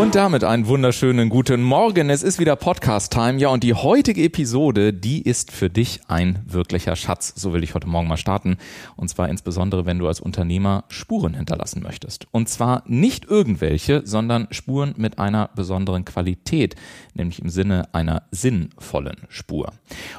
Und damit einen wunderschönen guten Morgen. Es ist wieder Podcast-Time. Ja, und die heutige Episode, die ist für dich ein wirklicher Schatz. So will ich heute Morgen mal starten. Und zwar insbesondere, wenn du als Unternehmer Spuren hinterlassen möchtest. Und zwar nicht irgendwelche, sondern Spuren mit einer besonderen Qualität, nämlich im Sinne einer sinnvollen Spur.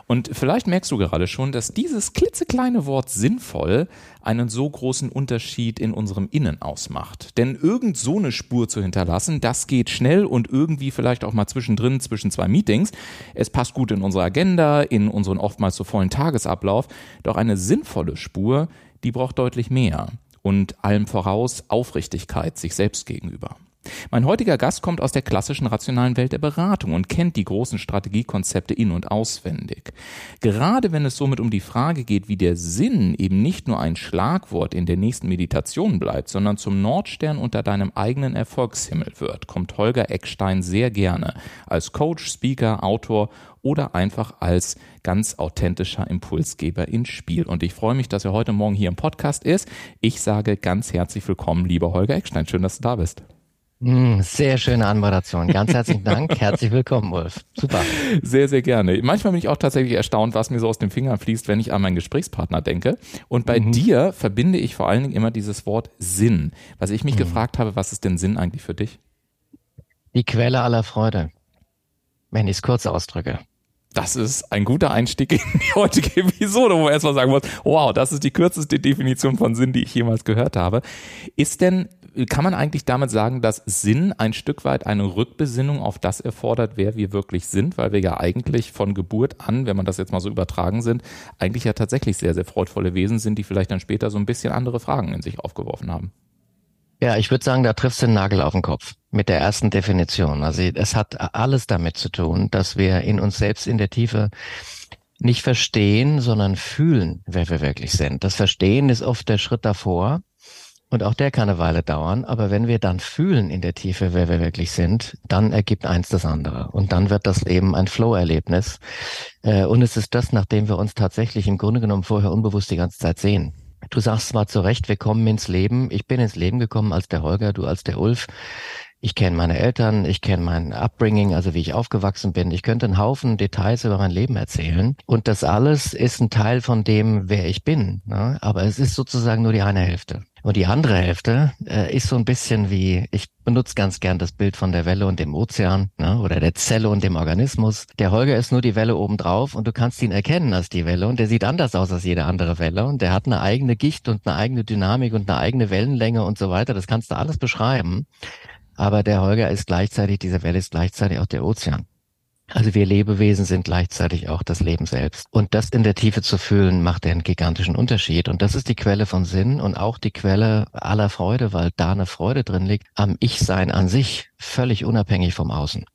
Und vielleicht merkst du gerade schon, dass dieses klitzekleine Wort sinnvoll einen so großen Unterschied in unserem Innen ausmacht. Denn irgend so eine Spur zu hinterlassen, das geht schnell und irgendwie vielleicht auch mal zwischendrin zwischen zwei Meetings. Es passt gut in unsere Agenda, in unseren oftmals so vollen Tagesablauf. Doch eine sinnvolle Spur, die braucht deutlich mehr. Und allem voraus Aufrichtigkeit sich selbst gegenüber. Mein heutiger Gast kommt aus der klassischen rationalen Welt der Beratung und kennt die großen Strategiekonzepte in und auswendig. Gerade wenn es somit um die Frage geht, wie der Sinn eben nicht nur ein Schlagwort in der nächsten Meditation bleibt, sondern zum Nordstern unter deinem eigenen Erfolgshimmel wird, kommt Holger Eckstein sehr gerne als Coach, Speaker, Autor oder einfach als ganz authentischer Impulsgeber ins Spiel. Und ich freue mich, dass er heute Morgen hier im Podcast ist. Ich sage ganz herzlich willkommen, lieber Holger Eckstein. Schön, dass du da bist. Hm, sehr schöne Anmoderation. Ganz herzlichen Dank. Herzlich willkommen, Wolf. Super. Sehr, sehr gerne. Manchmal bin ich auch tatsächlich erstaunt, was mir so aus den Fingern fließt, wenn ich an meinen Gesprächspartner denke. Und bei mhm. dir verbinde ich vor allen Dingen immer dieses Wort Sinn. Was ich mich mhm. gefragt habe, was ist denn Sinn eigentlich für dich? Die Quelle aller Freude. Wenn ich es kurz ausdrücke. Das ist ein guter Einstieg in die heutige Episode, wo man erstmal sagen muss, wow, das ist die kürzeste Definition von Sinn, die ich jemals gehört habe. Ist denn kann man eigentlich damit sagen, dass Sinn ein Stück weit eine Rückbesinnung auf das erfordert, wer wir wirklich sind, weil wir ja eigentlich von Geburt an, wenn man das jetzt mal so übertragen sind, eigentlich ja tatsächlich sehr, sehr freudvolle Wesen sind, die vielleicht dann später so ein bisschen andere Fragen in sich aufgeworfen haben. Ja, ich würde sagen, da triffst du den Nagel auf den Kopf mit der ersten Definition. Also es hat alles damit zu tun, dass wir in uns selbst in der Tiefe nicht verstehen, sondern fühlen, wer wir wirklich sind. Das Verstehen ist oft der Schritt davor. Und auch der kann eine Weile dauern. Aber wenn wir dann fühlen in der Tiefe, wer wir wirklich sind, dann ergibt eins das andere. Und dann wird das Leben ein Flow-Erlebnis. Äh, und es ist das, nachdem wir uns tatsächlich im Grunde genommen vorher unbewusst die ganze Zeit sehen. Du sagst zwar zu Recht, wir kommen ins Leben. Ich bin ins Leben gekommen als der Holger, du als der Ulf. Ich kenne meine Eltern, ich kenne mein Upbringing, also wie ich aufgewachsen bin. Ich könnte einen Haufen Details über mein Leben erzählen. Und das alles ist ein Teil von dem, wer ich bin. Ne? Aber es ist sozusagen nur die eine Hälfte. Und die andere Hälfte äh, ist so ein bisschen wie, ich benutze ganz gern das Bild von der Welle und dem Ozean ne, oder der Zelle und dem Organismus. Der Holger ist nur die Welle obendrauf und du kannst ihn erkennen als die Welle und der sieht anders aus als jede andere Welle und der hat eine eigene Gicht und eine eigene Dynamik und eine eigene Wellenlänge und so weiter. Das kannst du alles beschreiben. Aber der Holger ist gleichzeitig, diese Welle ist gleichzeitig auch der Ozean. Also wir Lebewesen sind gleichzeitig auch das Leben selbst. Und das in der Tiefe zu fühlen, macht einen gigantischen Unterschied. Und das ist die Quelle von Sinn und auch die Quelle aller Freude, weil da eine Freude drin liegt, am Ich-Sein an sich, völlig unabhängig vom Außen.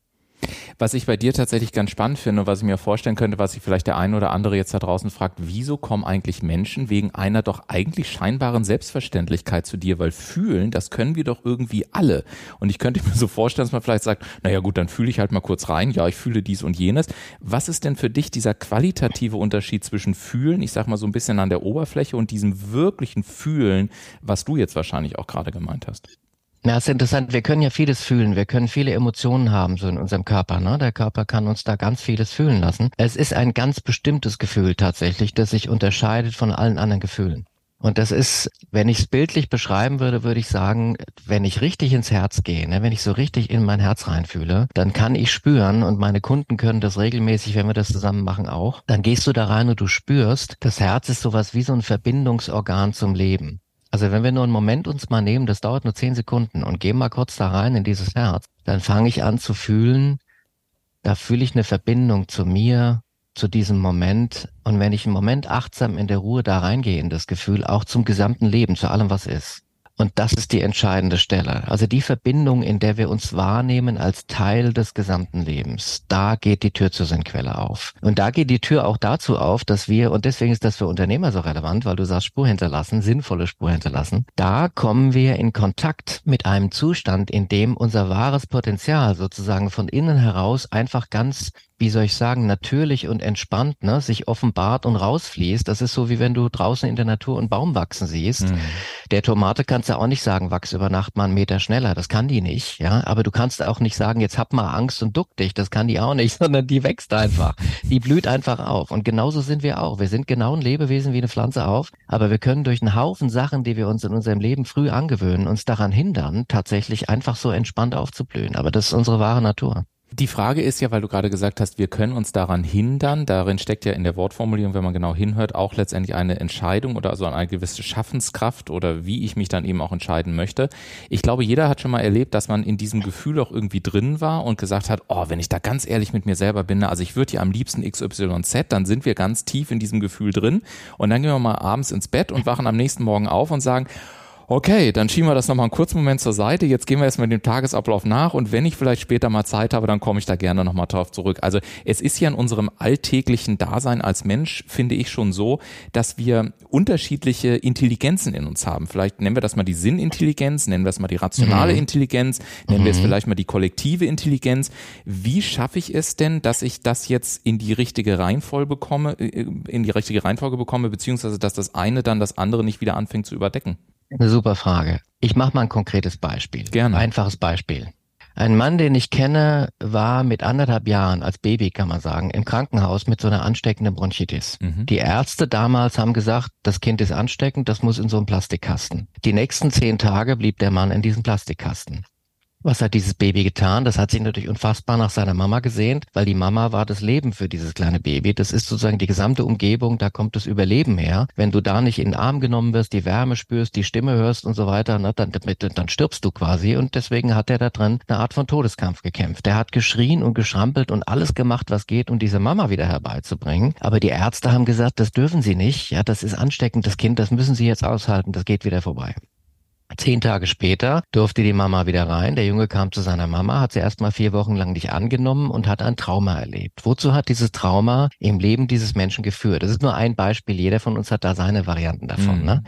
Was ich bei dir tatsächlich ganz spannend finde und was ich mir vorstellen könnte, was sich vielleicht der ein oder andere jetzt da draußen fragt, wieso kommen eigentlich Menschen wegen einer doch eigentlich scheinbaren Selbstverständlichkeit zu dir? Weil fühlen, das können wir doch irgendwie alle. Und ich könnte mir so vorstellen, dass man vielleicht sagt, naja gut, dann fühle ich halt mal kurz rein, ja, ich fühle dies und jenes. Was ist denn für dich dieser qualitative Unterschied zwischen fühlen, ich sag mal so ein bisschen an der Oberfläche und diesem wirklichen Fühlen, was du jetzt wahrscheinlich auch gerade gemeint hast? Ja, ist interessant. Wir können ja vieles fühlen. Wir können viele Emotionen haben, so in unserem Körper. Ne? Der Körper kann uns da ganz vieles fühlen lassen. Es ist ein ganz bestimmtes Gefühl tatsächlich, das sich unterscheidet von allen anderen Gefühlen. Und das ist, wenn ich es bildlich beschreiben würde, würde ich sagen, wenn ich richtig ins Herz gehe, ne, wenn ich so richtig in mein Herz reinfühle, dann kann ich spüren und meine Kunden können das regelmäßig, wenn wir das zusammen machen auch, dann gehst du da rein und du spürst, das Herz ist sowas wie so ein Verbindungsorgan zum Leben. Also wenn wir nur einen Moment uns mal nehmen, das dauert nur zehn Sekunden und gehen mal kurz da rein in dieses Herz, dann fange ich an zu fühlen, da fühle ich eine Verbindung zu mir, zu diesem Moment. Und wenn ich einen Moment achtsam in der Ruhe da reingehe in das Gefühl, auch zum gesamten Leben, zu allem, was ist. Und das ist die entscheidende Stelle. Also die Verbindung, in der wir uns wahrnehmen als Teil des gesamten Lebens. Da geht die Tür zur Sinnquelle auf. Und da geht die Tür auch dazu auf, dass wir, und deswegen ist das für Unternehmer so relevant, weil du sagst Spur hinterlassen, sinnvolle Spur hinterlassen. Da kommen wir in Kontakt mit einem Zustand, in dem unser wahres Potenzial sozusagen von innen heraus einfach ganz wie soll ich sagen, natürlich und entspannt, ne, sich offenbart und rausfließt. Das ist so, wie wenn du draußen in der Natur einen Baum wachsen siehst. Mhm. Der Tomate kannst du auch nicht sagen, wachs über Nacht mal einen Meter schneller. Das kann die nicht, ja. Aber du kannst auch nicht sagen, jetzt hab mal Angst und duck dich. Das kann die auch nicht, sondern die wächst einfach. Die blüht einfach auf. Und genauso sind wir auch. Wir sind genau ein Lebewesen wie eine Pflanze auf. Aber wir können durch einen Haufen Sachen, die wir uns in unserem Leben früh angewöhnen, uns daran hindern, tatsächlich einfach so entspannt aufzublühen. Aber das ist unsere wahre Natur. Die Frage ist ja, weil du gerade gesagt hast, wir können uns daran hindern. Darin steckt ja in der Wortformulierung, wenn man genau hinhört, auch letztendlich eine Entscheidung oder also eine gewisse Schaffenskraft oder wie ich mich dann eben auch entscheiden möchte. Ich glaube, jeder hat schon mal erlebt, dass man in diesem Gefühl auch irgendwie drin war und gesagt hat, oh, wenn ich da ganz ehrlich mit mir selber bin, also ich würde ja am liebsten XYZ, dann sind wir ganz tief in diesem Gefühl drin und dann gehen wir mal abends ins Bett und wachen am nächsten Morgen auf und sagen, okay, dann schieben wir das nochmal einen kurzen Moment zur Seite. Jetzt gehen wir erstmal dem Tagesablauf nach und wenn ich vielleicht später mal Zeit habe, dann komme ich da gerne nochmal drauf zurück. Also es ist ja in unserem alltäglichen Dasein als Mensch, finde ich schon so, dass wir unterschiedliche Intelligenzen in uns haben. Vielleicht nennen wir das mal die Sinnintelligenz, nennen wir es mal die rationale mhm. Intelligenz, nennen mhm. wir es mhm. vielleicht mal die kollektive Intelligenz. Wie schaffe ich es denn, dass ich das jetzt in die richtige Reihenfolge bekomme, äh, in die richtige Reihenfolge bekomme, beziehungsweise dass das eine dann das andere nicht wieder anfängt zu überdecken? Eine super Frage. Ich mache mal ein konkretes Beispiel. Gerne. Einfaches Beispiel. Ein Mann, den ich kenne, war mit anderthalb Jahren als Baby, kann man sagen, im Krankenhaus mit so einer ansteckenden Bronchitis. Mhm. Die Ärzte damals haben gesagt, das Kind ist ansteckend, das muss in so einen Plastikkasten. Die nächsten zehn Tage blieb der Mann in diesem Plastikkasten. Was hat dieses Baby getan? Das hat sich natürlich unfassbar nach seiner Mama gesehnt, weil die Mama war das Leben für dieses kleine Baby. Das ist sozusagen die gesamte Umgebung, da kommt das Überleben her. Wenn du da nicht in den Arm genommen wirst, die Wärme spürst, die Stimme hörst und so weiter, ne, dann, dann stirbst du quasi. Und deswegen hat er da drin eine Art von Todeskampf gekämpft. Der hat geschrien und geschrampelt und alles gemacht, was geht, um diese Mama wieder herbeizubringen. Aber die Ärzte haben gesagt, das dürfen sie nicht. Ja, das ist ansteckend, das Kind, das müssen sie jetzt aushalten, das geht wieder vorbei. Zehn Tage später durfte die Mama wieder rein. Der Junge kam zu seiner Mama, hat sie erst mal vier Wochen lang nicht angenommen und hat ein Trauma erlebt. Wozu hat dieses Trauma im Leben dieses Menschen geführt? Das ist nur ein Beispiel. Jeder von uns hat da seine Varianten davon. Mhm. Ne?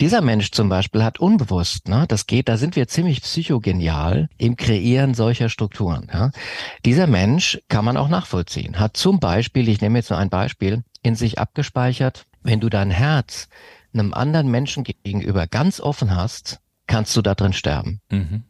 Dieser Mensch zum Beispiel hat unbewusst, ne, das geht, da sind wir ziemlich psychogenial im Kreieren solcher Strukturen. Ja? Dieser Mensch kann man auch nachvollziehen. Hat zum Beispiel, ich nehme jetzt nur ein Beispiel, in sich abgespeichert, wenn du dein Herz einem anderen Menschen gegenüber ganz offen hast, kannst du da drin sterben. Mhm.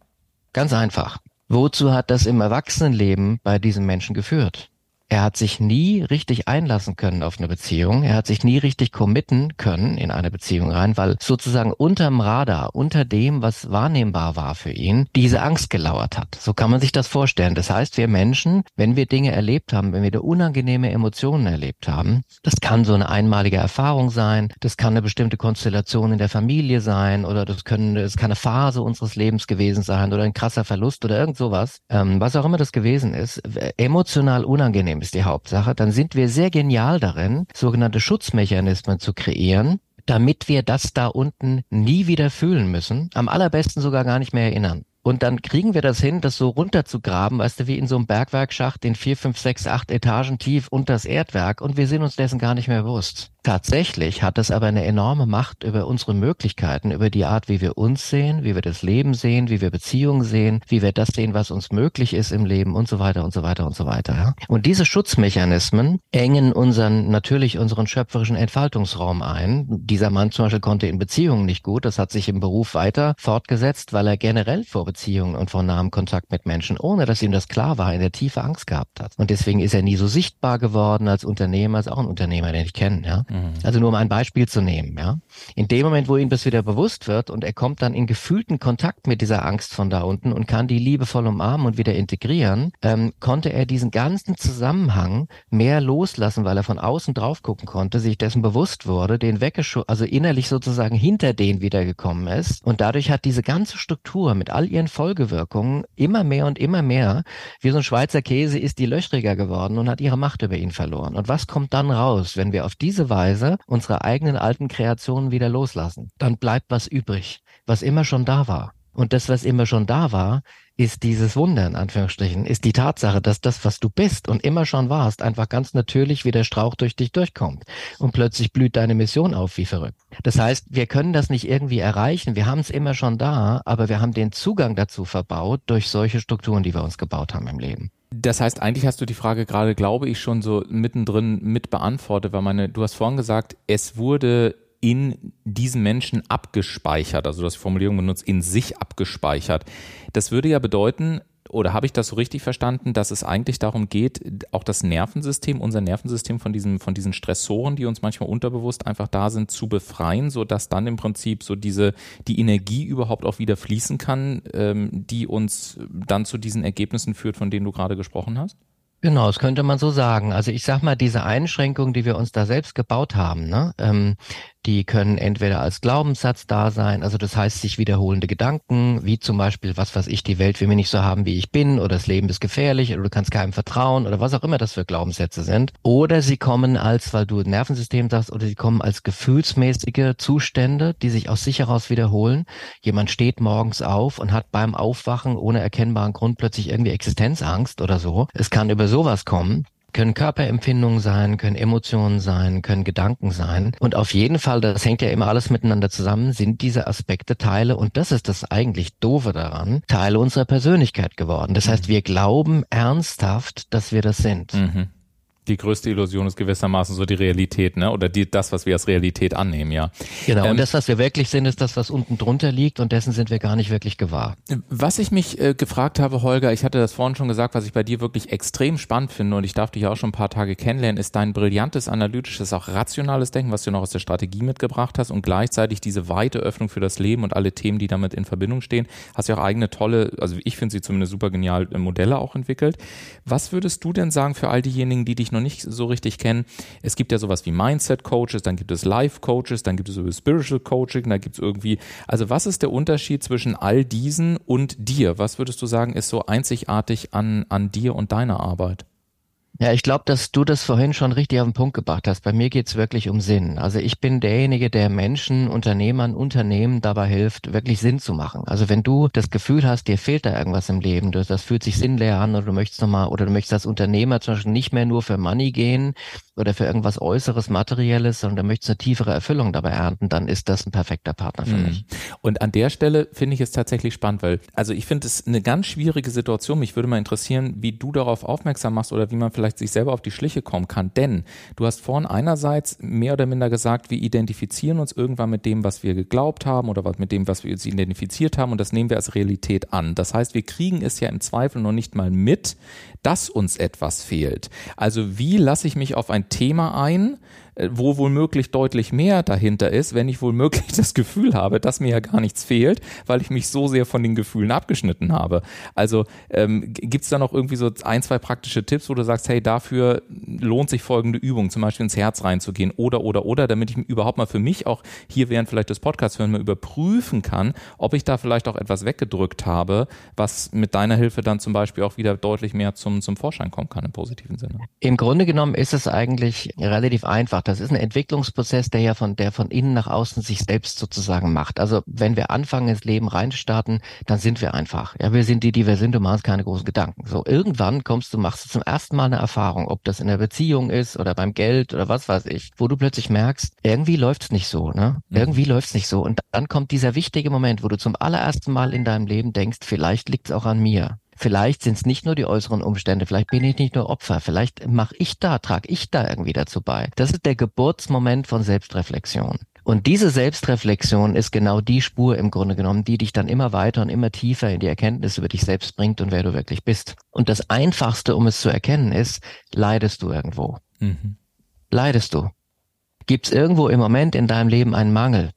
Ganz einfach. Wozu hat das im Erwachsenenleben bei diesem Menschen geführt? Er hat sich nie richtig einlassen können auf eine Beziehung. Er hat sich nie richtig committen können in eine Beziehung rein, weil sozusagen unterm Radar, unter dem, was wahrnehmbar war für ihn, diese Angst gelauert hat. So kann man sich das vorstellen. Das heißt, wir Menschen, wenn wir Dinge erlebt haben, wenn wir da unangenehme Emotionen erlebt haben, das kann so eine einmalige Erfahrung sein, das kann eine bestimmte Konstellation in der Familie sein oder das können, es kann eine Phase unseres Lebens gewesen sein oder ein krasser Verlust oder irgend sowas, ähm, was auch immer das gewesen ist, emotional unangenehm ist die Hauptsache, dann sind wir sehr genial darin, sogenannte Schutzmechanismen zu kreieren, damit wir das da unten nie wieder fühlen müssen, am allerbesten sogar gar nicht mehr erinnern. Und dann kriegen wir das hin, das so runterzugraben, weißt du, wie in so einem Bergwerkschacht, in vier, fünf, sechs, acht Etagen tief unter das Erdwerk und wir sind uns dessen gar nicht mehr bewusst. Tatsächlich hat es aber eine enorme Macht über unsere Möglichkeiten, über die Art, wie wir uns sehen, wie wir das Leben sehen, wie wir Beziehungen sehen, wie wir das sehen, was uns möglich ist im Leben und so weiter und so weiter und so weiter. Ja? Und diese Schutzmechanismen engen unseren, natürlich unseren schöpferischen Entfaltungsraum ein. Dieser Mann zum Beispiel konnte in Beziehungen nicht gut. Das hat sich im Beruf weiter fortgesetzt, weil er generell vor Beziehungen und vor nahem Kontakt mit Menschen, ohne dass ihm das klar war, in der Tiefe Angst gehabt hat. Und deswegen ist er nie so sichtbar geworden als Unternehmer, als auch ein Unternehmer, den ich kenne. Ja? Mhm. Also nur um ein Beispiel zu nehmen, ja. In dem Moment, wo ihm das wieder bewusst wird und er kommt dann in gefühlten Kontakt mit dieser Angst von da unten und kann die liebevoll umarmen und wieder integrieren, ähm, konnte er diesen ganzen Zusammenhang mehr loslassen, weil er von außen drauf gucken konnte, sich dessen bewusst wurde, den weggeschoben, also innerlich sozusagen hinter den wiedergekommen ist. Und dadurch hat diese ganze Struktur mit all ihren ihren Folgewirkungen immer mehr und immer mehr, wie so ein Schweizer Käse ist die löchriger geworden und hat ihre Macht über ihn verloren. Und was kommt dann raus, wenn wir auf diese Weise unsere eigenen alten Kreationen wieder loslassen? Dann bleibt was übrig, was immer schon da war. Und das, was immer schon da war, ist dieses Wunder, in Anführungsstrichen, ist die Tatsache, dass das, was du bist und immer schon warst, einfach ganz natürlich wie der Strauch durch dich durchkommt. Und plötzlich blüht deine Mission auf wie verrückt. Das heißt, wir können das nicht irgendwie erreichen. Wir haben es immer schon da, aber wir haben den Zugang dazu verbaut durch solche Strukturen, die wir uns gebaut haben im Leben. Das heißt, eigentlich hast du die Frage gerade, glaube ich, schon so mittendrin mit beantwortet, weil meine, du hast vorhin gesagt, es wurde in diesen Menschen abgespeichert, also das Formulierung benutzt, in sich abgespeichert. Das würde ja bedeuten, oder habe ich das so richtig verstanden, dass es eigentlich darum geht, auch das Nervensystem, unser Nervensystem von diesen, von diesen Stressoren, die uns manchmal unterbewusst einfach da sind, zu befreien, so dass dann im Prinzip so diese, die Energie überhaupt auch wieder fließen kann, ähm, die uns dann zu diesen Ergebnissen führt, von denen du gerade gesprochen hast? Genau, das könnte man so sagen. Also ich sag mal, diese Einschränkungen, die wir uns da selbst gebaut haben, ne, ähm, die können entweder als Glaubenssatz da sein, also das heißt sich wiederholende Gedanken, wie zum Beispiel, was weiß ich, die Welt will mich nicht so haben, wie ich bin, oder das Leben ist gefährlich, oder du kannst keinem vertrauen, oder was auch immer das für Glaubenssätze sind. Oder sie kommen als, weil du Nervensystem sagst, oder sie kommen als gefühlsmäßige Zustände, die sich aus sich heraus wiederholen. Jemand steht morgens auf und hat beim Aufwachen ohne erkennbaren Grund plötzlich irgendwie Existenzangst oder so. Es kann über sowas kommen können Körperempfindungen sein, können Emotionen sein, können Gedanken sein. Und auf jeden Fall, das hängt ja immer alles miteinander zusammen, sind diese Aspekte Teile, und das ist das eigentlich Doofe daran, Teile unserer Persönlichkeit geworden. Das heißt, wir glauben ernsthaft, dass wir das sind. Mhm die größte Illusion ist gewissermaßen so die Realität, ne? Oder die, das, was wir als Realität annehmen, ja. Genau. Ähm, und das, was wir wirklich sind, ist das, was unten drunter liegt und dessen sind wir gar nicht wirklich gewahr. Was ich mich äh, gefragt habe, Holger, ich hatte das vorhin schon gesagt, was ich bei dir wirklich extrem spannend finde und ich darf dich auch schon ein paar Tage kennenlernen, ist dein brillantes, analytisches, auch rationales Denken, was du noch aus der Strategie mitgebracht hast und gleichzeitig diese weite Öffnung für das Leben und alle Themen, die damit in Verbindung stehen. Hast ja auch eigene tolle, also ich finde sie zumindest super genial, äh, Modelle auch entwickelt. Was würdest du denn sagen für all diejenigen, die dich noch noch nicht so richtig kennen, es gibt ja sowas wie Mindset Coaches, dann gibt es Life Coaches, dann gibt es so Spiritual Coaching, da gibt es irgendwie, also was ist der Unterschied zwischen all diesen und dir? Was würdest du sagen, ist so einzigartig an, an dir und deiner Arbeit? Ja, ich glaube, dass du das vorhin schon richtig auf den Punkt gebracht hast. Bei mir geht's wirklich um Sinn. Also ich bin derjenige, der Menschen, Unternehmern, Unternehmen dabei hilft, wirklich Sinn zu machen. Also wenn du das Gefühl hast, dir fehlt da irgendwas im Leben, das fühlt sich sinnleer an oder du möchtest nochmal, oder du möchtest als Unternehmer zum Beispiel nicht mehr nur für Money gehen oder für irgendwas Äußeres, Materielles, sondern du möchtest eine tiefere Erfüllung dabei ernten, dann ist das ein perfekter Partner für mhm. mich. Und an der Stelle finde ich es tatsächlich spannend, weil, also ich finde es eine ganz schwierige Situation. Mich würde mal interessieren, wie du darauf aufmerksam machst oder wie man vielleicht sich selber auf die Schliche kommen kann. Denn du hast vorhin einerseits mehr oder minder gesagt, wir identifizieren uns irgendwann mit dem, was wir geglaubt haben oder mit dem, was wir uns identifiziert haben und das nehmen wir als Realität an. Das heißt, wir kriegen es ja im Zweifel noch nicht mal mit, dass uns etwas fehlt. Also wie lasse ich mich auf ein Thema ein, wo womöglich deutlich mehr dahinter ist, wenn ich womöglich das Gefühl habe, dass mir ja gar nichts fehlt, weil ich mich so sehr von den Gefühlen abgeschnitten habe. Also ähm, gibt es da noch irgendwie so ein, zwei praktische Tipps, wo du sagst, hey, dafür lohnt sich folgende Übung, zum Beispiel ins Herz reinzugehen oder, oder, oder, damit ich überhaupt mal für mich auch hier während vielleicht des Podcasts hören mal überprüfen kann, ob ich da vielleicht auch etwas weggedrückt habe, was mit deiner Hilfe dann zum Beispiel auch wieder deutlich mehr zum, zum Vorschein kommen kann im positiven Sinne. Im Grunde genommen ist es eigentlich relativ einfach das ist ein Entwicklungsprozess, der ja von, der von innen nach außen sich selbst sozusagen macht. Also wenn wir anfangen, ins Leben reinstarten, dann sind wir einfach. Ja, wir sind die, die wir sind, du machst keine großen Gedanken. So, irgendwann kommst du, machst du zum ersten Mal eine Erfahrung, ob das in der Beziehung ist oder beim Geld oder was weiß ich, wo du plötzlich merkst, irgendwie läuft's nicht so, ne? Mhm. Irgendwie läuft's nicht so. Und dann kommt dieser wichtige Moment, wo du zum allerersten Mal in deinem Leben denkst, vielleicht liegt's auch an mir. Vielleicht sind es nicht nur die äußeren Umstände, vielleicht bin ich nicht nur Opfer, vielleicht mache ich da, trage ich da irgendwie dazu bei. Das ist der Geburtsmoment von Selbstreflexion. Und diese Selbstreflexion ist genau die Spur im Grunde genommen, die dich dann immer weiter und immer tiefer in die Erkenntnis über dich selbst bringt und wer du wirklich bist. Und das Einfachste, um es zu erkennen, ist, leidest du irgendwo? Mhm. Leidest du? Gibt es irgendwo im Moment in deinem Leben einen Mangel?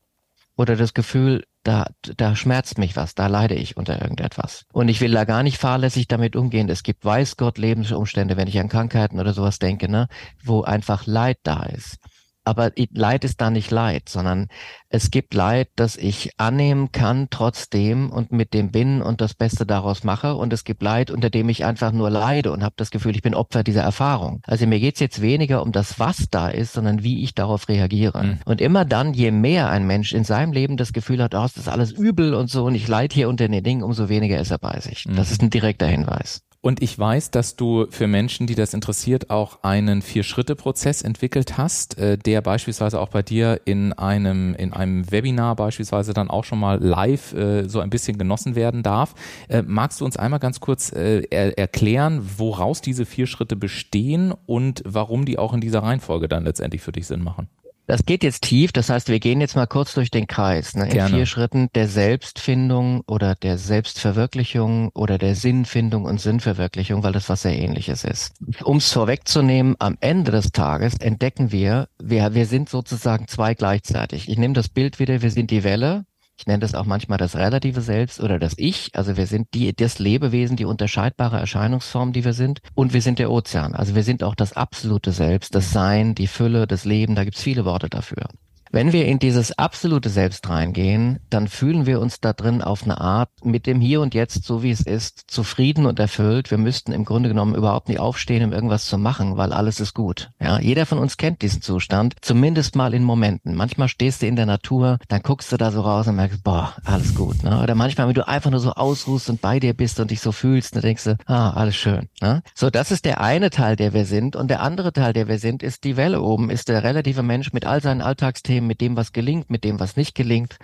Oder das Gefühl, da, da schmerzt mich was, da leide ich unter irgendetwas. Und ich will da gar nicht fahrlässig damit umgehen. Es gibt, weiß Gott, Lebensumstände, wenn ich an Krankheiten oder sowas denke, ne, wo einfach Leid da ist. Aber Leid ist da nicht Leid, sondern es gibt Leid, das ich annehmen kann trotzdem und mit dem bin und das Beste daraus mache. Und es gibt Leid, unter dem ich einfach nur leide und habe das Gefühl, ich bin Opfer dieser Erfahrung. Also mir geht's jetzt weniger um das, was da ist, sondern wie ich darauf reagiere. Mhm. Und immer dann, je mehr ein Mensch in seinem Leben das Gefühl hat, oh, das ist alles übel und so und ich leide hier unter den Dingen, umso weniger ist er bei sich. Mhm. Das ist ein direkter Hinweis. Und ich weiß, dass du für Menschen, die das interessiert, auch einen Vier-Schritte-Prozess entwickelt hast, äh, der beispielsweise auch bei dir in einem, in einem Webinar beispielsweise dann auch schon mal live äh, so ein bisschen genossen werden darf. Äh, magst du uns einmal ganz kurz erklären, woraus diese vier Schritte bestehen und warum die auch in dieser Reihenfolge dann letztendlich für dich Sinn machen? Das geht jetzt tief, das heißt, wir gehen jetzt mal kurz durch den Kreis, ne, in Gerne. vier Schritten der Selbstfindung oder der Selbstverwirklichung oder der Sinnfindung und Sinnverwirklichung, weil das was sehr ähnliches ist. Um es vorwegzunehmen, am Ende des Tages entdecken wir, wir, wir sind sozusagen zwei gleichzeitig. Ich nehme das Bild wieder, wir sind die Welle ich nenne das auch manchmal das relative Selbst oder das Ich. Also wir sind die, das Lebewesen, die unterscheidbare Erscheinungsform, die wir sind. Und wir sind der Ozean. Also wir sind auch das absolute Selbst, das Sein, die Fülle, das Leben. Da gibt's viele Worte dafür. Wenn wir in dieses absolute Selbst reingehen, dann fühlen wir uns da drin auf eine Art mit dem Hier und Jetzt, so wie es ist, zufrieden und erfüllt. Wir müssten im Grunde genommen überhaupt nicht aufstehen, um irgendwas zu machen, weil alles ist gut. Ja, jeder von uns kennt diesen Zustand, zumindest mal in Momenten. Manchmal stehst du in der Natur, dann guckst du da so raus und merkst, boah, alles gut. Ne? Oder manchmal, wenn du einfach nur so ausruhst und bei dir bist und dich so fühlst, dann denkst du, ah, alles schön. Ne? So, das ist der eine Teil, der wir sind. Und der andere Teil, der wir sind, ist die Welle oben, ist der relative Mensch mit all seinen Alltagsthemen, Problem, mit dem, was gelingt, mit dem, was nicht gelingt.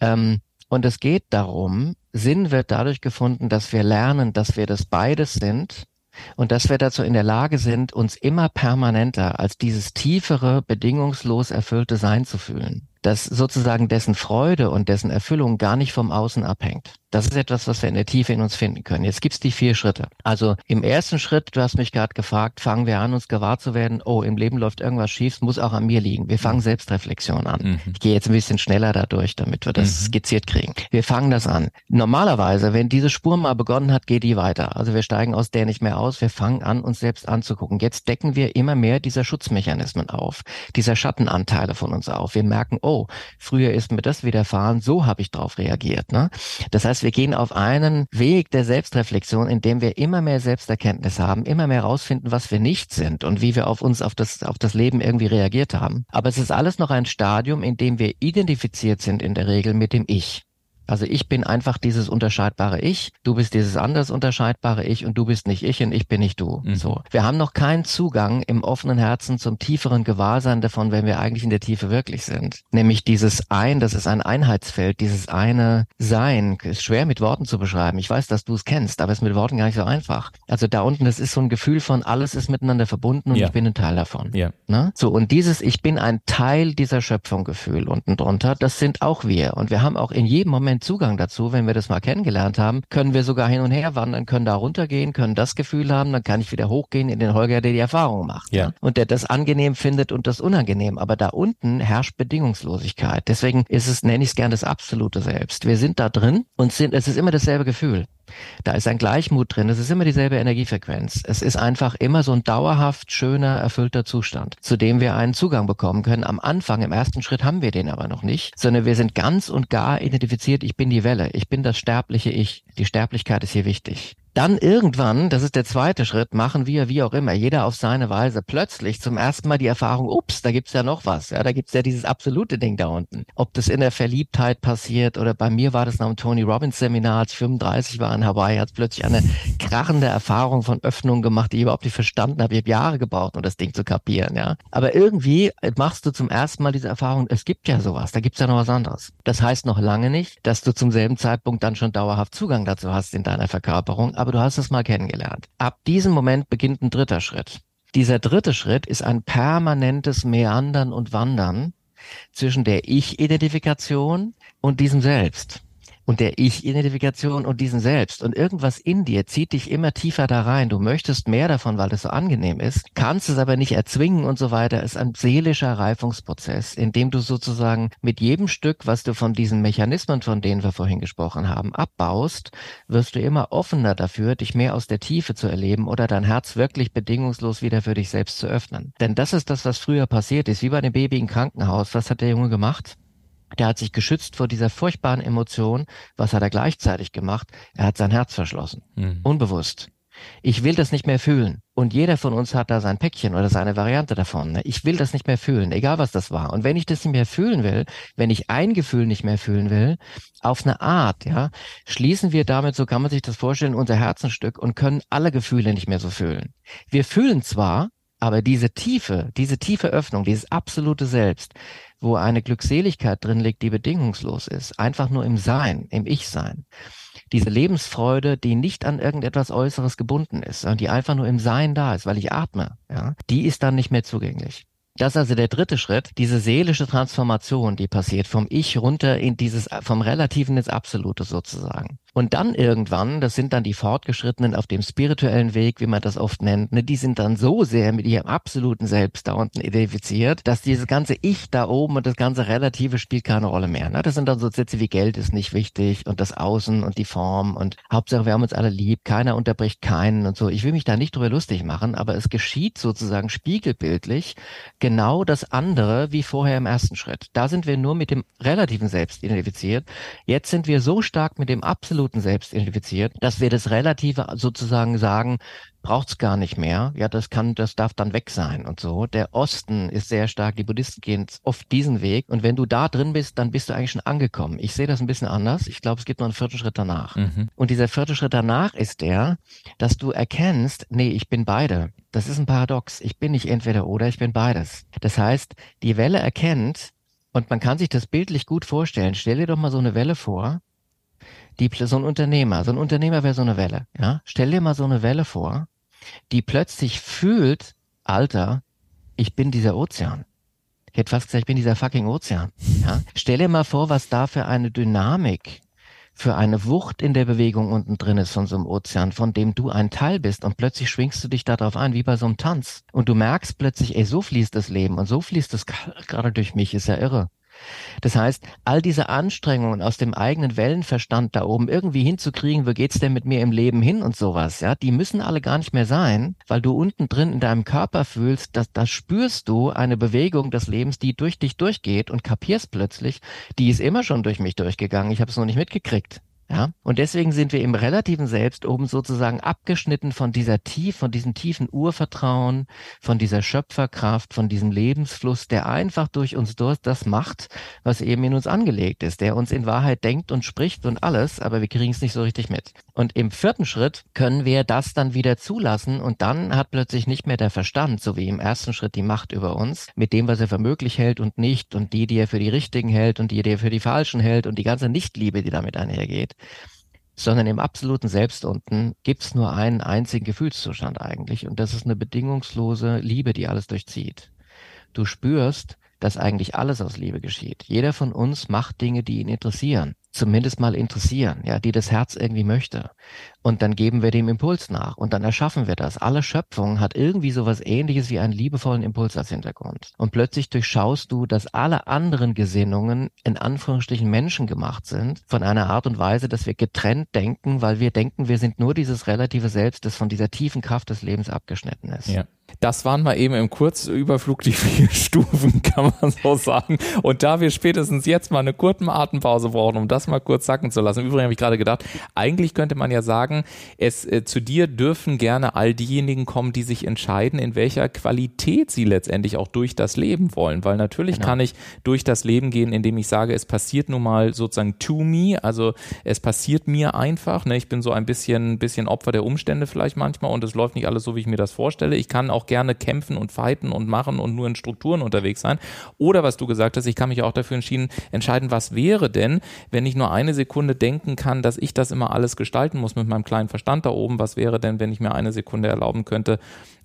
Ähm, und es geht darum, Sinn wird dadurch gefunden, dass wir lernen, dass wir das beides sind und dass wir dazu in der Lage sind, uns immer permanenter als dieses tiefere, bedingungslos erfüllte Sein zu fühlen dass sozusagen dessen Freude und dessen Erfüllung gar nicht vom Außen abhängt. Das ist etwas, was wir in der Tiefe in uns finden können. Jetzt gibt's die vier Schritte. Also im ersten Schritt, du hast mich gerade gefragt, fangen wir an, uns gewahr zu werden, oh, im Leben läuft irgendwas schief, muss auch an mir liegen. Wir fangen Selbstreflexion an. Mhm. Ich gehe jetzt ein bisschen schneller dadurch, damit wir das mhm. skizziert kriegen. Wir fangen das an. Normalerweise, wenn diese Spur mal begonnen hat, geht die weiter. Also wir steigen aus der nicht mehr aus, wir fangen an, uns selbst anzugucken. Jetzt decken wir immer mehr dieser Schutzmechanismen auf, dieser Schattenanteile von uns auf. Wir merken, oh, oh, früher ist mir das widerfahren, so habe ich darauf reagiert. Ne? Das heißt, wir gehen auf einen Weg der Selbstreflexion, in dem wir immer mehr Selbsterkenntnis haben, immer mehr herausfinden, was wir nicht sind und wie wir auf uns, auf das, auf das Leben irgendwie reagiert haben. Aber es ist alles noch ein Stadium, in dem wir identifiziert sind in der Regel mit dem Ich. Also ich bin einfach dieses unterscheidbare Ich, du bist dieses anders unterscheidbare Ich und du bist nicht ich und ich bin nicht du. Mhm. So. Wir haben noch keinen Zugang im offenen Herzen zum tieferen Gewahrsein davon, wenn wir eigentlich in der Tiefe wirklich sind. Nämlich dieses Ein, das ist ein Einheitsfeld, dieses eine Sein, ist schwer mit Worten zu beschreiben. Ich weiß, dass du es kennst, aber es ist mit Worten gar nicht so einfach. Also da unten, das ist so ein Gefühl von alles ist miteinander verbunden und ja. ich bin ein Teil davon. Ja. Ne? So, und dieses Ich bin ein Teil dieser Schöpfung Gefühl unten drunter, das sind auch wir. Und wir haben auch in jedem Moment Zugang dazu, wenn wir das mal kennengelernt haben, können wir sogar hin und her wandern, können da runtergehen, können das Gefühl haben, dann kann ich wieder hochgehen in den Holger, der die Erfahrung macht. Ja. Ne? Und der das angenehm findet und das unangenehm. Aber da unten herrscht Bedingungslosigkeit. Deswegen ist es, nenne ich es gern das absolute Selbst. Wir sind da drin und sind, es ist immer dasselbe Gefühl. Da ist ein Gleichmut drin. Es ist immer dieselbe Energiefrequenz. Es ist einfach immer so ein dauerhaft schöner, erfüllter Zustand, zu dem wir einen Zugang bekommen können. Am Anfang, im ersten Schritt haben wir den aber noch nicht, sondern wir sind ganz und gar identifiziert. Ich bin die Welle. Ich bin das sterbliche Ich. Die Sterblichkeit ist hier wichtig. Dann irgendwann, das ist der zweite Schritt, machen wir, wie auch immer, jeder auf seine Weise, plötzlich zum ersten Mal die Erfahrung, ups, da gibt's ja noch was. Ja, da gibt's ja dieses absolute Ding da unten. Ob das in der Verliebtheit passiert oder bei mir war das nach dem Tony Robbins Seminar, als ich 35 war in Hawaii, hat plötzlich eine krachende Erfahrung von Öffnung gemacht, die ich überhaupt nicht verstanden habe. Ich habe Jahre gebraucht, um das Ding zu kapieren. Ja, Aber irgendwie machst du zum ersten Mal diese Erfahrung, es gibt ja sowas, da gibt's ja noch was anderes. Das heißt noch lange nicht, dass du zum selben Zeitpunkt dann schon dauerhaft Zugang dazu hast in deiner Verkörperung aber du hast es mal kennengelernt. Ab diesem Moment beginnt ein dritter Schritt. Dieser dritte Schritt ist ein permanentes Meandern und Wandern zwischen der Ich-Identifikation und diesem Selbst. Und der Ich-Identifikation und diesen Selbst. Und irgendwas in dir zieht dich immer tiefer da rein. Du möchtest mehr davon, weil das so angenehm ist, kannst es aber nicht erzwingen und so weiter. Es ist ein seelischer Reifungsprozess, in dem du sozusagen mit jedem Stück, was du von diesen Mechanismen, von denen wir vorhin gesprochen haben, abbaust, wirst du immer offener dafür, dich mehr aus der Tiefe zu erleben oder dein Herz wirklich bedingungslos wieder für dich selbst zu öffnen. Denn das ist das, was früher passiert ist, wie bei dem Baby im Krankenhaus. Was hat der Junge gemacht? Der hat sich geschützt vor dieser furchtbaren Emotion. Was hat er gleichzeitig gemacht? Er hat sein Herz verschlossen. Mhm. Unbewusst. Ich will das nicht mehr fühlen. Und jeder von uns hat da sein Päckchen oder seine Variante davon. Ne? Ich will das nicht mehr fühlen, egal was das war. Und wenn ich das nicht mehr fühlen will, wenn ich ein Gefühl nicht mehr fühlen will, auf eine Art, ja, schließen wir damit, so kann man sich das vorstellen, unser Herzenstück und können alle Gefühle nicht mehr so fühlen. Wir fühlen zwar, aber diese Tiefe, diese tiefe Öffnung, dieses absolute Selbst, wo eine Glückseligkeit drin liegt, die bedingungslos ist, einfach nur im Sein, im Ich-Sein. Diese Lebensfreude, die nicht an irgendetwas Äußeres gebunden ist, sondern die einfach nur im Sein da ist, weil ich atme, ja, die ist dann nicht mehr zugänglich. Das ist also der dritte Schritt, diese seelische Transformation, die passiert vom Ich runter in dieses, vom Relativen ins Absolute sozusagen. Und dann irgendwann, das sind dann die Fortgeschrittenen auf dem spirituellen Weg, wie man das oft nennt, ne, die sind dann so sehr mit ihrem absoluten Selbst da unten identifiziert, dass dieses ganze Ich da oben und das ganze Relative spielt keine Rolle mehr. Ne? Das sind dann so Sätze wie Geld ist nicht wichtig und das Außen und die Form und Hauptsache wir haben uns alle lieb, keiner unterbricht keinen und so. Ich will mich da nicht drüber lustig machen, aber es geschieht sozusagen spiegelbildlich genau das andere wie vorher im ersten Schritt. Da sind wir nur mit dem relativen Selbst identifiziert. Jetzt sind wir so stark mit dem absoluten absoluten Selbst identifiziert, dass wir das Relative sozusagen sagen, braucht's gar nicht mehr. Ja, das kann, das darf dann weg sein und so. Der Osten ist sehr stark, die Buddhisten gehen oft diesen Weg. Und wenn du da drin bist, dann bist du eigentlich schon angekommen. Ich sehe das ein bisschen anders. Ich glaube, es gibt noch einen vierten Schritt danach. Mhm. Und dieser vierte Schritt danach ist der, dass du erkennst, nee, ich bin beide. Das ist ein Paradox. Ich bin nicht entweder oder, ich bin beides. Das heißt, die Welle erkennt, und man kann sich das bildlich gut vorstellen. Stell dir doch mal so eine Welle vor, die, so ein Unternehmer, so ein Unternehmer wäre so eine Welle, ja. Stell dir mal so eine Welle vor, die plötzlich fühlt, Alter, ich bin dieser Ozean. Ich hätte fast gesagt, ich bin dieser fucking Ozean. Ja? Stell dir mal vor, was da für eine Dynamik, für eine Wucht in der Bewegung unten drin ist von so einem Ozean, von dem du ein Teil bist und plötzlich schwingst du dich darauf ein, wie bei so einem Tanz. Und du merkst plötzlich, ey, so fließt das Leben und so fließt es gerade durch mich, ist ja irre. Das heißt, all diese Anstrengungen aus dem eigenen Wellenverstand da oben irgendwie hinzukriegen, wo geht's denn mit mir im Leben hin und sowas, ja, die müssen alle gar nicht mehr sein, weil du unten drin in deinem Körper fühlst, dass da spürst du eine Bewegung des Lebens, die durch dich durchgeht und kapierst plötzlich, die ist immer schon durch mich durchgegangen, ich habe es noch nicht mitgekriegt. Ja, und deswegen sind wir im relativen Selbst oben sozusagen abgeschnitten von dieser tief, von diesem tiefen Urvertrauen, von dieser Schöpferkraft, von diesem Lebensfluss, der einfach durch uns durch das macht, was eben in uns angelegt ist, der uns in Wahrheit denkt und spricht und alles, aber wir kriegen es nicht so richtig mit. Und im vierten Schritt können wir das dann wieder zulassen und dann hat plötzlich nicht mehr der Verstand, so wie im ersten Schritt die Macht über uns, mit dem, was er für möglich hält und nicht und die, die er für die richtigen hält und die, die er für die falschen hält und die ganze Nichtliebe, die damit einhergeht sondern im absoluten Selbst unten gibt's nur einen einzigen Gefühlszustand eigentlich und das ist eine bedingungslose Liebe, die alles durchzieht. Du spürst, dass eigentlich alles aus Liebe geschieht. Jeder von uns macht Dinge, die ihn interessieren zumindest mal interessieren, ja, die das Herz irgendwie möchte. Und dann geben wir dem Impuls nach und dann erschaffen wir das. Alle Schöpfung hat irgendwie sowas ähnliches wie einen liebevollen Impuls als Hintergrund. Und plötzlich durchschaust du, dass alle anderen Gesinnungen in Anführungsstrichen Menschen gemacht sind, von einer Art und Weise, dass wir getrennt denken, weil wir denken, wir sind nur dieses relative Selbst, das von dieser tiefen Kraft des Lebens abgeschnitten ist. Ja. Das waren mal eben im Kurzüberflug die vier Stufen, kann man so sagen. Und da wir spätestens jetzt mal eine kurze Atempause brauchen, um das mal kurz sacken zu lassen. Übrigens habe ich gerade gedacht, eigentlich könnte man ja sagen, es äh, zu dir dürfen gerne all diejenigen kommen, die sich entscheiden, in welcher Qualität sie letztendlich auch durch das Leben wollen. Weil natürlich genau. kann ich durch das Leben gehen, indem ich sage, es passiert nun mal sozusagen to me, also es passiert mir einfach. Ne? Ich bin so ein bisschen, bisschen Opfer der Umstände vielleicht manchmal und es läuft nicht alles so, wie ich mir das vorstelle. Ich kann auch gerne kämpfen und fighten und machen und nur in Strukturen unterwegs sein. Oder was du gesagt hast, ich kann mich auch dafür entschieden, entscheiden, was wäre denn, wenn ich nur eine Sekunde denken kann, dass ich das immer alles gestalten muss mit meinem unserem kleinen Verstand da oben. Was wäre denn, wenn ich mir eine Sekunde erlauben könnte,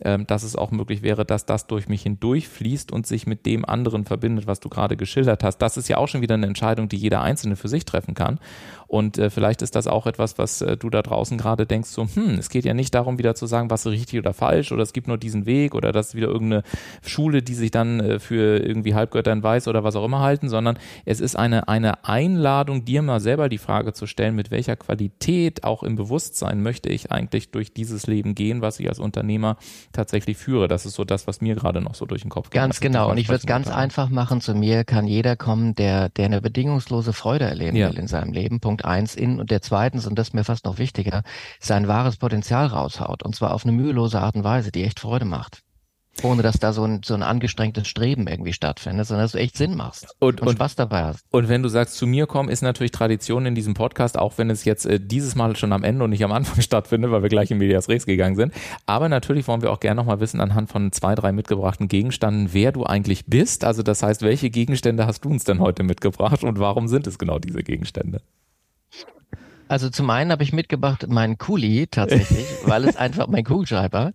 ähm, dass es auch möglich wäre, dass das durch mich hindurchfließt und sich mit dem anderen verbindet, was du gerade geschildert hast. Das ist ja auch schon wieder eine Entscheidung, die jeder Einzelne für sich treffen kann. Und äh, vielleicht ist das auch etwas, was äh, du da draußen gerade denkst, so, hm, es geht ja nicht darum, wieder zu sagen, was ist richtig oder falsch oder es gibt nur diesen Weg oder das ist wieder irgendeine Schule, die sich dann äh, für irgendwie Halbgöttern weiß oder was auch immer halten, sondern es ist eine, eine Einladung, dir mal selber die Frage zu stellen, mit welcher Qualität auch im Bewusstsein möchte ich eigentlich durch dieses Leben gehen, was ich als Unternehmer tatsächlich führe. Das ist so das, was mir gerade noch so durch den Kopf geht. Ganz genau. Und ich würde es ganz einfach machen. Zu mir kann jeder kommen, der, der eine bedingungslose Freude erleben ja. will in seinem Leben. Punkt eins in und der zweitens, und das ist mir fast noch wichtiger, sein wahres Potenzial raushaut. Und zwar auf eine mühelose Art und Weise, die echt Freude macht ohne dass da so ein, so ein angestrengtes Streben irgendwie stattfindet, sondern dass du echt Sinn machst und, und, und Spaß dabei hast. Und wenn du sagst, zu mir kommen, ist natürlich Tradition in diesem Podcast, auch wenn es jetzt äh, dieses Mal schon am Ende und nicht am Anfang stattfindet, weil wir gleich in Medias Res gegangen sind. Aber natürlich wollen wir auch gerne nochmal wissen, anhand von zwei, drei mitgebrachten Gegenständen, wer du eigentlich bist. Also das heißt, welche Gegenstände hast du uns denn heute mitgebracht und warum sind es genau diese Gegenstände? Also zum einen habe ich mitgebracht meinen Kuli tatsächlich, weil es einfach mein Kugelschreiber,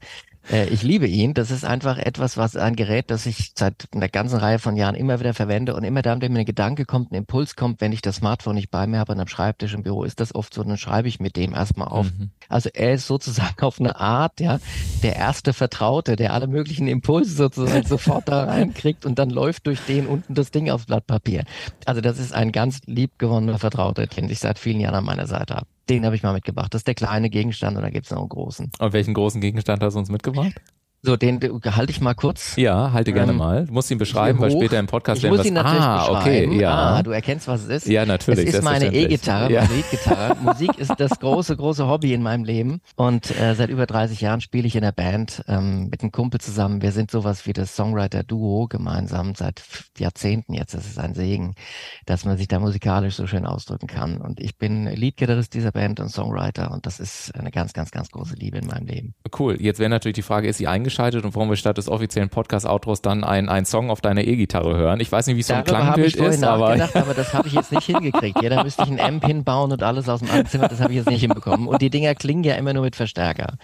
äh, ich liebe ihn. Das ist einfach etwas, was ein Gerät, das ich seit einer ganzen Reihe von Jahren immer wieder verwende und immer da, wenn mir ein Gedanke kommt, ein Impuls kommt, wenn ich das Smartphone nicht bei mir habe an einem Schreibtisch im Büro, ist das oft so, dann schreibe ich mit dem erstmal auf. Mhm. Also er ist sozusagen auf eine Art, ja, der erste Vertraute, der alle möglichen Impulse sozusagen sofort da reinkriegt und dann läuft durch den unten das Ding aufs Blatt Papier. Also das ist ein ganz liebgewonnener Vertrauter, den ich seit vielen Jahren an meiner Seite habe. Den habe ich mal mitgebracht. Das ist der kleine Gegenstand und da gibt es noch einen großen. Und welchen großen Gegenstand hast du uns mitgebracht? So, den halte ich mal kurz. Ja, halte gerne ähm, mal. Du musst ihn beschreiben, weil später im Podcast ich muss ihn natürlich ah, beschreiben. okay, ja. Ah, du erkennst, was es ist. Ja, natürlich. Es ist meine E-Gitarre, ja. meine Lead-Gitarre. Musik ist das große, große Hobby in meinem Leben. Und äh, seit über 30 Jahren spiele ich in der Band ähm, mit einem Kumpel zusammen. Wir sind sowas wie das Songwriter-Duo gemeinsam seit Jahrzehnten jetzt. Das ist ein Segen, dass man sich da musikalisch so schön ausdrücken kann. Und ich bin Lead-Gitarrist dieser Band und Songwriter. Und das ist eine ganz, ganz, ganz große Liebe in meinem Leben. Cool. Jetzt wäre natürlich die Frage, ist sie eingeschaltet und warum wir statt des offiziellen Podcast-Outros dann ein, ein Song auf deiner E-Gitarre hören. Ich weiß nicht, wie es so ein Klangbild ist, aber... aber das habe ich jetzt nicht hingekriegt. Ja, da müsste ich ein M-Pin bauen und alles aus dem Zimmer, das habe ich jetzt nicht hinbekommen. Und die Dinger klingen ja immer nur mit Verstärker.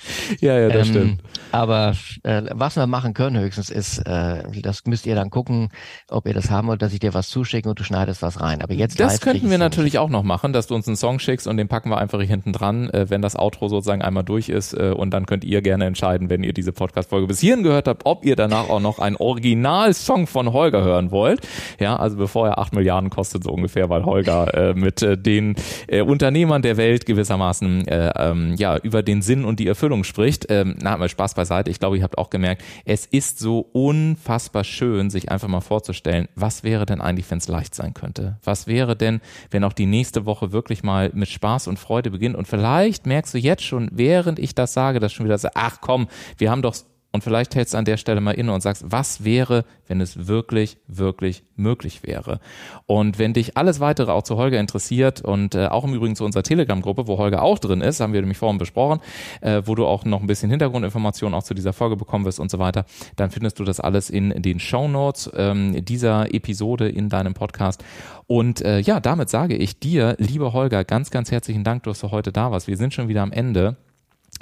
Ja, ja, das ähm, stimmt. Aber äh, was wir machen können höchstens ist, äh, das müsst ihr dann gucken, ob ihr das haben wollt, dass ich dir was zuschicke und du schneidest was rein. Aber jetzt Das könnten wir natürlich nicht. auch noch machen, dass du uns einen Song schickst und den packen wir einfach hier hinten dran, äh, wenn das Outro sozusagen einmal durch ist äh, und dann könnt ihr gerne entscheiden, wenn ihr diese Podcast-Folge bis hierhin gehört habt, ob ihr danach auch noch einen Original-Song von Holger hören wollt. Ja, also bevor er acht Milliarden kostet so ungefähr, weil Holger äh, mit äh, den äh, Unternehmern der Welt gewissermaßen äh, ähm, ja über den Sinn und die Erfüllung spricht. Ähm, na, mal Spaß beiseite. Ich glaube, ihr habt auch gemerkt, es ist so unfassbar schön, sich einfach mal vorzustellen, was wäre denn eigentlich, wenn es leicht sein könnte? Was wäre denn, wenn auch die nächste Woche wirklich mal mit Spaß und Freude beginnt? Und vielleicht merkst du jetzt schon, während ich das sage, dass schon wieder so, ach komm, wir haben doch und vielleicht hältst du an der Stelle mal inne und sagst, was wäre, wenn es wirklich, wirklich möglich wäre? Und wenn dich alles weitere auch zu Holger interessiert und äh, auch im Übrigen zu unserer Telegram-Gruppe, wo Holger auch drin ist, haben wir nämlich vorhin besprochen, äh, wo du auch noch ein bisschen Hintergrundinformationen auch zu dieser Folge bekommen wirst und so weiter, dann findest du das alles in den Show Notes ähm, dieser Episode in deinem Podcast. Und äh, ja, damit sage ich dir, lieber Holger, ganz, ganz herzlichen Dank, dass du heute da warst. Wir sind schon wieder am Ende.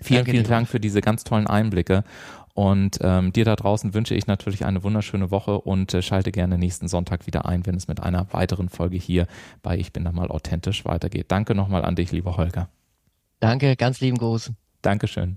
Vielen, Danke vielen Dank für diese ganz tollen Einblicke. Und ähm, dir da draußen wünsche ich natürlich eine wunderschöne Woche und äh, schalte gerne nächsten Sonntag wieder ein, wenn es mit einer weiteren Folge hier bei Ich bin da mal authentisch weitergeht. Danke nochmal an dich, lieber Holger. Danke, ganz lieben Gruß. Dankeschön.